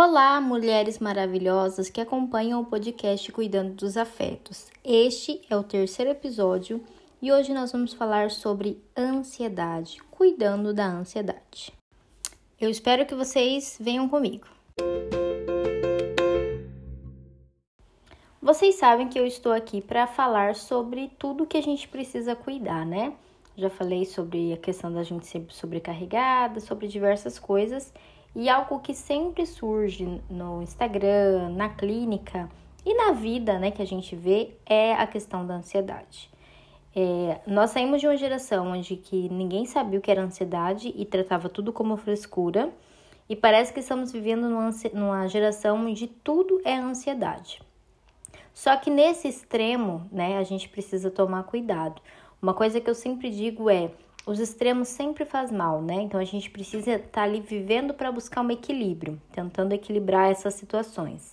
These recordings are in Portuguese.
Olá, mulheres maravilhosas que acompanham o podcast Cuidando dos Afetos. Este é o terceiro episódio e hoje nós vamos falar sobre ansiedade, cuidando da ansiedade. Eu espero que vocês venham comigo. Vocês sabem que eu estou aqui para falar sobre tudo que a gente precisa cuidar, né? Já falei sobre a questão da gente ser sobrecarregada, sobre diversas coisas e algo que sempre surge no Instagram, na clínica e na vida, né, que a gente vê é a questão da ansiedade. É, nós saímos de uma geração onde que ninguém sabia o que era ansiedade e tratava tudo como frescura, e parece que estamos vivendo numa, numa geração onde tudo é ansiedade. Só que nesse extremo, né, a gente precisa tomar cuidado. Uma coisa que eu sempre digo é: os extremos sempre faz mal, né? Então a gente precisa estar tá ali vivendo para buscar um equilíbrio, tentando equilibrar essas situações.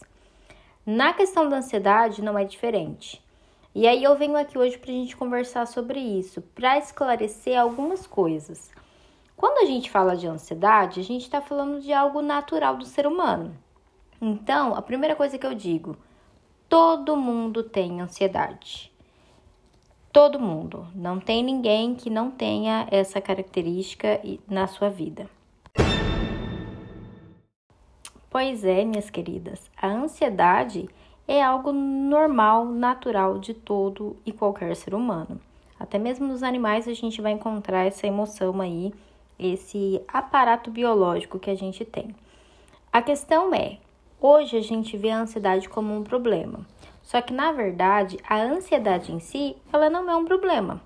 Na questão da ansiedade não é diferente. E aí eu venho aqui hoje para a gente conversar sobre isso, para esclarecer algumas coisas. Quando a gente fala de ansiedade, a gente está falando de algo natural do ser humano. Então, a primeira coisa que eu digo, todo mundo tem ansiedade. Todo mundo. Não tem ninguém que não tenha essa característica na sua vida. Pois é, minhas queridas, a ansiedade é algo normal, natural de todo e qualquer ser humano. Até mesmo nos animais a gente vai encontrar essa emoção aí, esse aparato biológico que a gente tem. A questão é, hoje a gente vê a ansiedade como um problema. Só que na verdade, a ansiedade em si, ela não é um problema.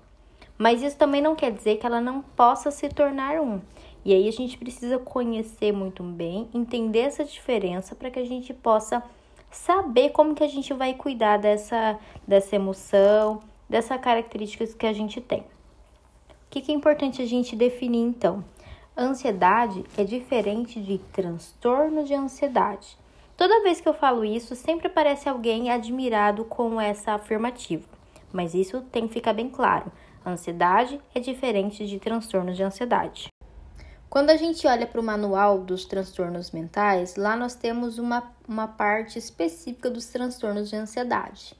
Mas isso também não quer dizer que ela não possa se tornar um. E aí a gente precisa conhecer muito bem, entender essa diferença para que a gente possa saber como que a gente vai cuidar dessa, dessa emoção, dessas características que a gente tem. O que, que é importante a gente definir então? Ansiedade é diferente de transtorno de ansiedade. Toda vez que eu falo isso, sempre aparece alguém admirado com essa afirmativa. Mas isso tem que ficar bem claro. Ansiedade é diferente de transtornos de ansiedade. Quando a gente olha para o manual dos transtornos mentais, lá nós temos uma, uma parte específica dos transtornos de ansiedade.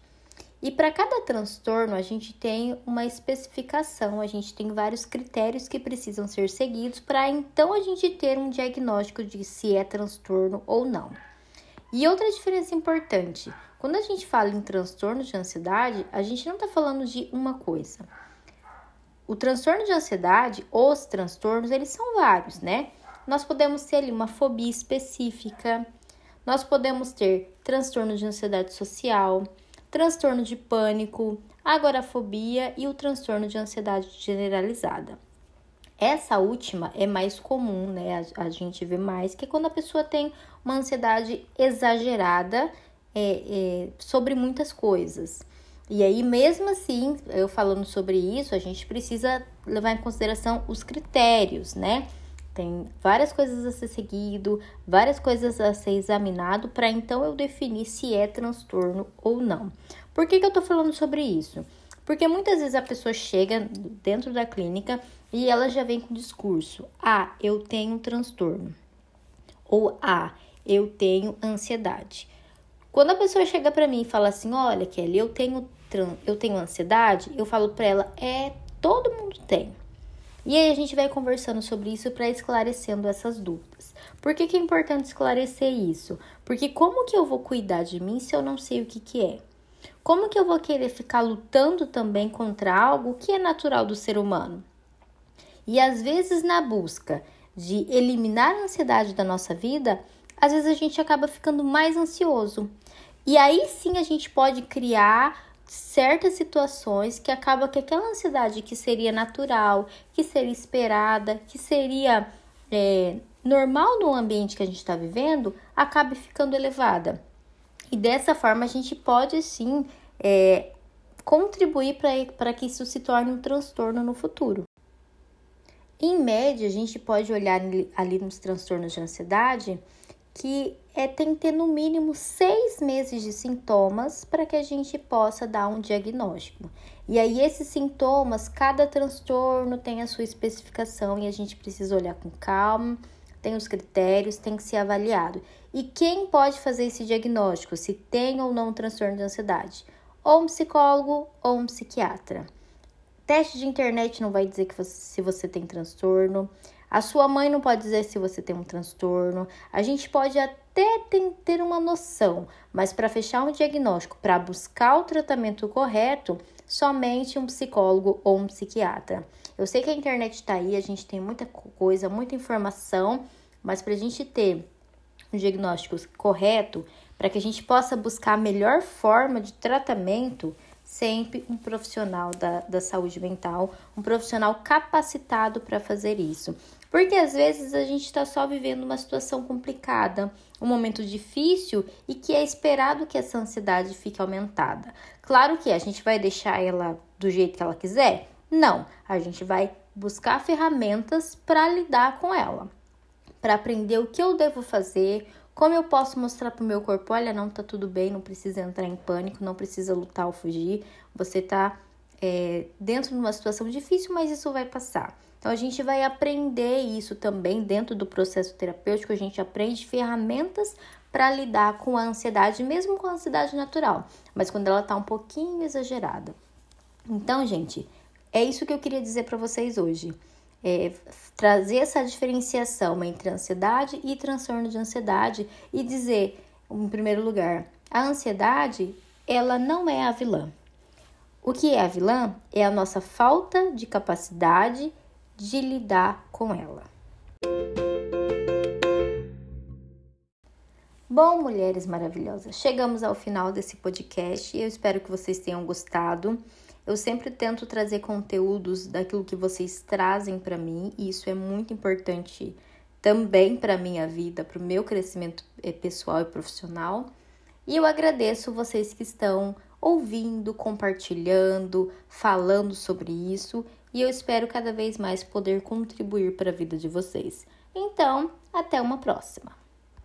E para cada transtorno, a gente tem uma especificação, a gente tem vários critérios que precisam ser seguidos para então a gente ter um diagnóstico de se é transtorno ou não. E outra diferença importante: quando a gente fala em transtorno de ansiedade, a gente não está falando de uma coisa. O transtorno de ansiedade, os transtornos, eles são vários, né? Nós podemos ter ali uma fobia específica, nós podemos ter transtorno de ansiedade social, transtorno de pânico, agorafobia e o transtorno de ansiedade generalizada. Essa última é mais comum, né? A, a, gente vê mais que quando a pessoa tem uma ansiedade exagerada é, é, sobre muitas coisas. E aí, mesmo assim, eu falando sobre isso, a gente precisa levar em consideração os critérios, né? Tem várias coisas a ser seguido, várias coisas a ser examinado para então eu definir se é transtorno ou não. Por que, que eu tô falando sobre isso? Porque muitas vezes a pessoa chega dentro da clínica e ela já vem com o discurso: Ah, eu tenho transtorno. Ou Ah, eu tenho ansiedade. Quando a pessoa chega para mim e fala assim: Olha, Kelly, eu tenho, eu tenho ansiedade, eu falo para ela: É, todo mundo tem. E aí a gente vai conversando sobre isso para esclarecendo essas dúvidas. Por que, que é importante esclarecer isso? Porque como que eu vou cuidar de mim se eu não sei o que, que é? Como que eu vou querer ficar lutando também contra algo que é natural do ser humano? E às vezes, na busca de eliminar a ansiedade da nossa vida, às vezes a gente acaba ficando mais ansioso. E aí sim a gente pode criar certas situações que acaba que aquela ansiedade que seria natural, que seria esperada, que seria é, normal no ambiente que a gente está vivendo, acabe ficando elevada. E dessa forma a gente pode sim é, contribuir para que isso se torne um transtorno no futuro. Em média, a gente pode olhar ali nos transtornos de ansiedade que é, tem que ter no mínimo seis meses de sintomas para que a gente possa dar um diagnóstico. E aí, esses sintomas, cada transtorno tem a sua especificação e a gente precisa olhar com calma, tem os critérios, tem que ser avaliado. E quem pode fazer esse diagnóstico, se tem ou não um transtorno de ansiedade? Ou um psicólogo ou um psiquiatra. Teste de internet não vai dizer que você, se você tem transtorno. A sua mãe não pode dizer se você tem um transtorno. A gente pode até ter uma noção, mas para fechar um diagnóstico, para buscar o tratamento correto, somente um psicólogo ou um psiquiatra. Eu sei que a internet está aí, a gente tem muita coisa, muita informação, mas para a gente ter um diagnóstico correto, para que a gente possa buscar a melhor forma de tratamento, sempre um profissional da, da saúde mental, um profissional capacitado para fazer isso. Porque às vezes a gente está só vivendo uma situação complicada, um momento difícil e que é esperado que essa ansiedade fique aumentada. Claro que a gente vai deixar ela do jeito que ela quiser? Não, a gente vai buscar ferramentas para lidar com ela, para aprender o que eu devo fazer, como eu posso mostrar para o meu corpo, olha, não tá tudo bem, não precisa entrar em pânico, não precisa lutar ou fugir, você tá é, dentro de uma situação difícil, mas isso vai passar. Então a gente vai aprender isso também dentro do processo terapêutico, a gente aprende ferramentas para lidar com a ansiedade, mesmo com a ansiedade natural, mas quando ela tá um pouquinho exagerada. Então, gente, é isso que eu queria dizer para vocês hoje é, trazer essa diferenciação entre ansiedade e transtorno de ansiedade e dizer, em primeiro lugar, a ansiedade ela não é a vilã. O que é a vilã é a nossa falta de capacidade de lidar com ela. Bom, mulheres maravilhosas, chegamos ao final desse podcast eu espero que vocês tenham gostado. Eu sempre tento trazer conteúdos daquilo que vocês trazem para mim, e isso é muito importante também para minha vida, para o meu crescimento eh, pessoal e profissional. E eu agradeço vocês que estão ouvindo, compartilhando, falando sobre isso, e eu espero cada vez mais poder contribuir para a vida de vocês. Então, até uma próxima.